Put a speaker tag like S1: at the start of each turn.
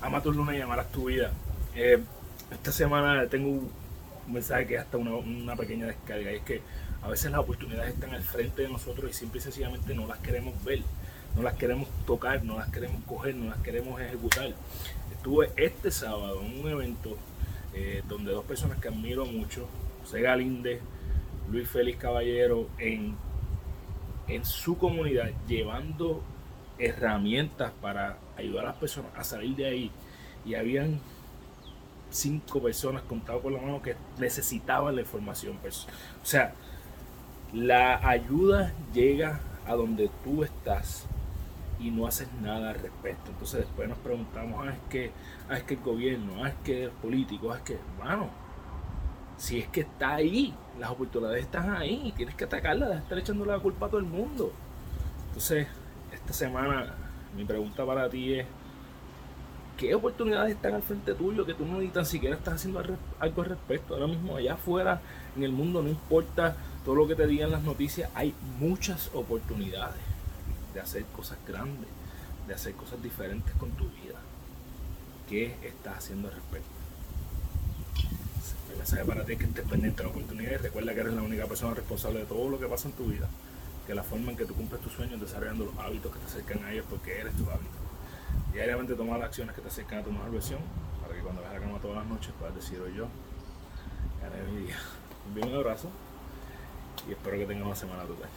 S1: ama tu luna y amarás tu vida. Eh, esta semana tengo un mensaje que es hasta una, pequeña descarga y es que a veces las oportunidades están al frente de nosotros y simple y sencillamente no las queremos ver, no las queremos tocar, no las queremos coger, no las queremos ejecutar. Estuve este sábado en un evento eh, donde dos personas que admiro mucho, José Galinde, Luis Félix Caballero, en, en su comunidad llevando herramientas para ayudar a las personas a salir de ahí. Y habían cinco personas contadas por la mano que necesitaban la información. Pues, o sea, la ayuda llega a donde tú estás y no haces nada al respecto. Entonces después nos preguntamos, ah, es que, ah, es que el gobierno, ah, es que el político, ah, es que, bueno, si es que está ahí, las oportunidades están ahí, tienes que atacarla, de estar echando la culpa a todo el mundo. Entonces, esta semana mi pregunta para ti es, ¿qué oportunidades están al frente tuyo que tú no ni tan siquiera estás haciendo algo al respecto? Ahora mismo allá afuera, en el mundo, no importa todo lo que te digan las noticias, hay muchas oportunidades de hacer cosas grandes, de hacer cosas diferentes con tu vida. ¿Qué estás haciendo al respecto? Mi mensaje para ti es que estés pendiente de la oportunidad y recuerda que eres la única persona responsable de todo lo que pasa en tu vida. Que la forma en que tú cumples tus sueños desarrollando los hábitos que te acercan a ellos porque eres tu hábito. Diariamente toma las acciones que te acercan a tu mejor versión para que cuando veas la cama todas las noches puedas decir hoy yo gané mi día. Un bien abrazo y espero que tengas una semana total.